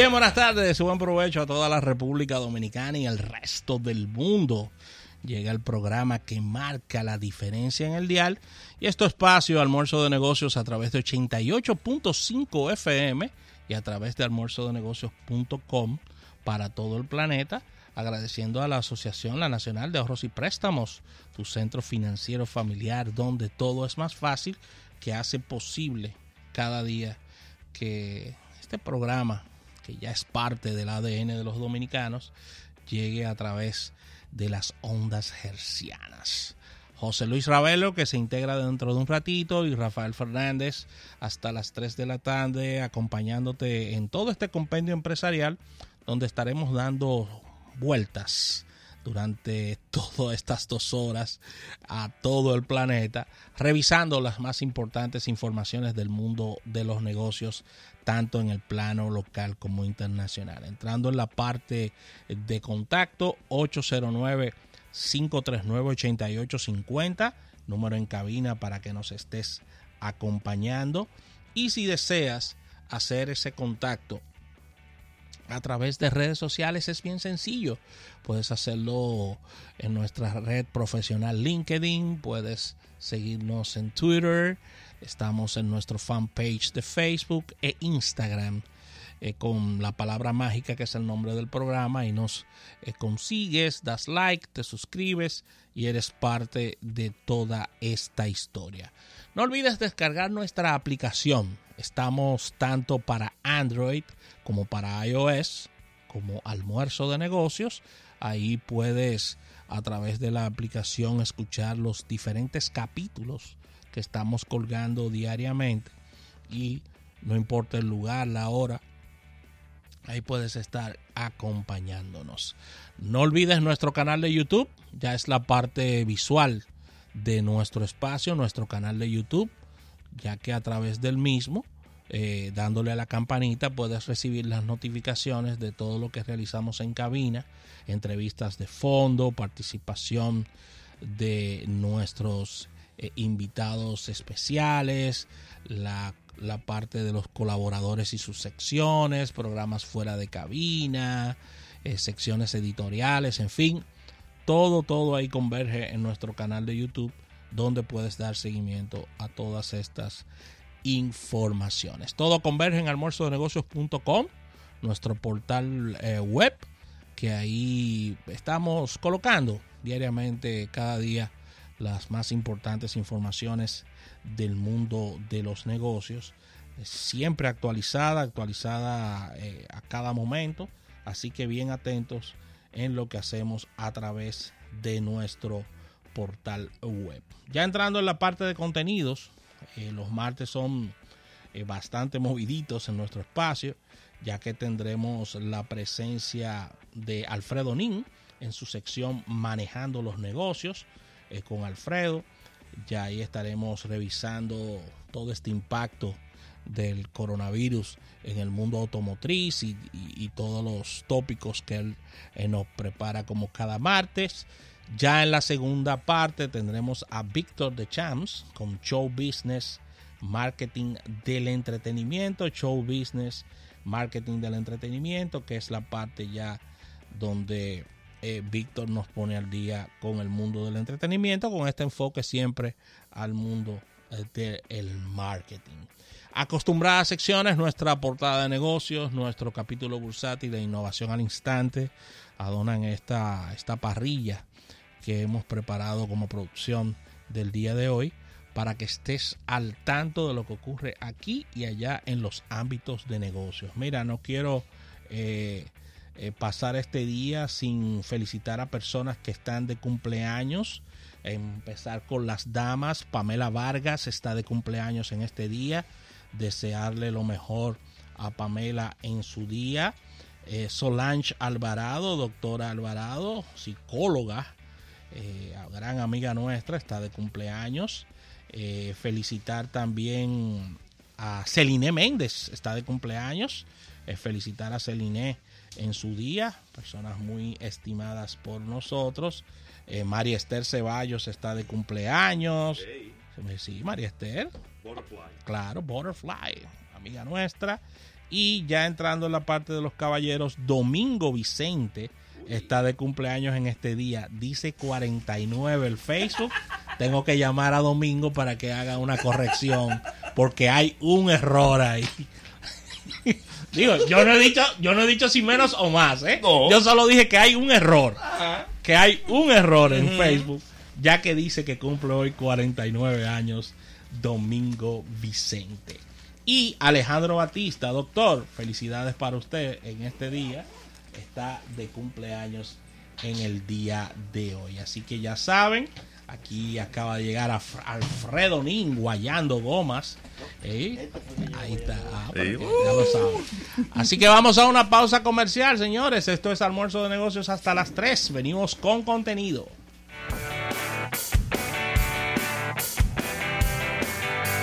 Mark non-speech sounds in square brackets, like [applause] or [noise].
Bien, buenas tardes, buen provecho a toda la República Dominicana y el resto del mundo. Llega el programa que marca la diferencia en el dial y esto espacio almuerzo de negocios a través de 88.5 FM y a través de almuerzodenegocios.com para todo el planeta agradeciendo a la Asociación La Nacional de Ahorros y Préstamos, tu centro financiero familiar donde todo es más fácil, que hace posible cada día que este programa, que ya es parte del ADN de los dominicanos, llegue a través de las ondas hercianas. José Luis Ravelo, que se integra dentro de un ratito, y Rafael Fernández hasta las 3 de la tarde, acompañándote en todo este compendio empresarial, donde estaremos dando vueltas durante [laughs] todas estas dos horas a todo el planeta, revisando las más importantes informaciones del mundo de los negocios, tanto en el plano local como internacional. Entrando en la parte de contacto, 809-539-8850, número en cabina para que nos estés acompañando. Y si deseas hacer ese contacto a través de redes sociales es bien sencillo. Puedes hacerlo en nuestra red profesional LinkedIn, puedes seguirnos en Twitter, estamos en nuestro fanpage de Facebook e Instagram. Eh, con la palabra mágica que es el nombre del programa y nos eh, consigues, das like, te suscribes y eres parte de toda esta historia. No olvides descargar nuestra aplicación. Estamos tanto para Android como para iOS, como almuerzo de negocios. Ahí puedes a través de la aplicación escuchar los diferentes capítulos que estamos colgando diariamente y no importa el lugar, la hora, ahí puedes estar acompañándonos. No olvides nuestro canal de YouTube, ya es la parte visual de nuestro espacio, nuestro canal de YouTube, ya que a través del mismo eh, dándole a la campanita puedes recibir las notificaciones de todo lo que realizamos en cabina, entrevistas de fondo, participación de nuestros eh, invitados especiales, la, la, parte de los colaboradores y sus secciones, programas fuera de cabina, eh, secciones editoriales, en fin, todo, todo ahí converge en nuestro canal de YouTube donde puedes dar seguimiento a todas estas informaciones. Todo converge en almuerzodenegocios.com, nuestro portal eh, web, que ahí estamos colocando diariamente, cada día, las más importantes informaciones del mundo de los negocios. Siempre actualizada, actualizada eh, a cada momento. Así que bien atentos en lo que hacemos a través de nuestro portal web. Ya entrando en la parte de contenidos, eh, los martes son eh, bastante moviditos en nuestro espacio, ya que tendremos la presencia de Alfredo Nin en su sección Manejando los negocios eh, con Alfredo. Ya ahí estaremos revisando todo este impacto del coronavirus en el mundo automotriz y, todos los tópicos que él nos prepara como cada martes. Ya en la segunda parte tendremos a Víctor de Champs con Show Business, Marketing del Entretenimiento, Show Business, Marketing del Entretenimiento, que es la parte ya donde eh, Víctor nos pone al día con el mundo del entretenimiento, con este enfoque siempre al mundo eh, del marketing. Acostumbradas secciones, nuestra portada de negocios, nuestro capítulo bursátil de innovación al instante, adonan esta, esta parrilla que hemos preparado como producción del día de hoy para que estés al tanto de lo que ocurre aquí y allá en los ámbitos de negocios. Mira, no quiero eh, eh, pasar este día sin felicitar a personas que están de cumpleaños. Empezar con las damas. Pamela Vargas está de cumpleaños en este día. Desearle lo mejor a Pamela en su día. Eh, Solange Alvarado, doctora Alvarado, psicóloga, eh, gran amiga nuestra, está de cumpleaños. Felicitar también a Celine Méndez, está de cumpleaños. Felicitar a Celine en su día, personas muy estimadas por nosotros. María Esther Ceballos está de cumpleaños. Sí, María Esther. Claro, Butterfly, amiga nuestra. Y ya entrando en la parte de los caballeros, Domingo Vicente está de cumpleaños en este día. Dice 49 el Facebook. Tengo que llamar a Domingo para que haga una corrección porque hay un error ahí. [laughs] Digo, yo no he dicho, yo no he dicho si menos o más, ¿eh? Yo solo dije que hay un error. Que hay un error en Facebook, ya que dice que cumple hoy 49 años Domingo Vicente. Y Alejandro Batista, doctor, felicidades para usted en este día. Está de cumpleaños en el día de hoy. Así que ya saben, aquí acaba de llegar a Alfredo Nin guayando gomas. ¿Eh? Ahí está. Ah, ya lo saben. Así que vamos a una pausa comercial, señores. Esto es almuerzo de negocios hasta las 3. Venimos con contenido.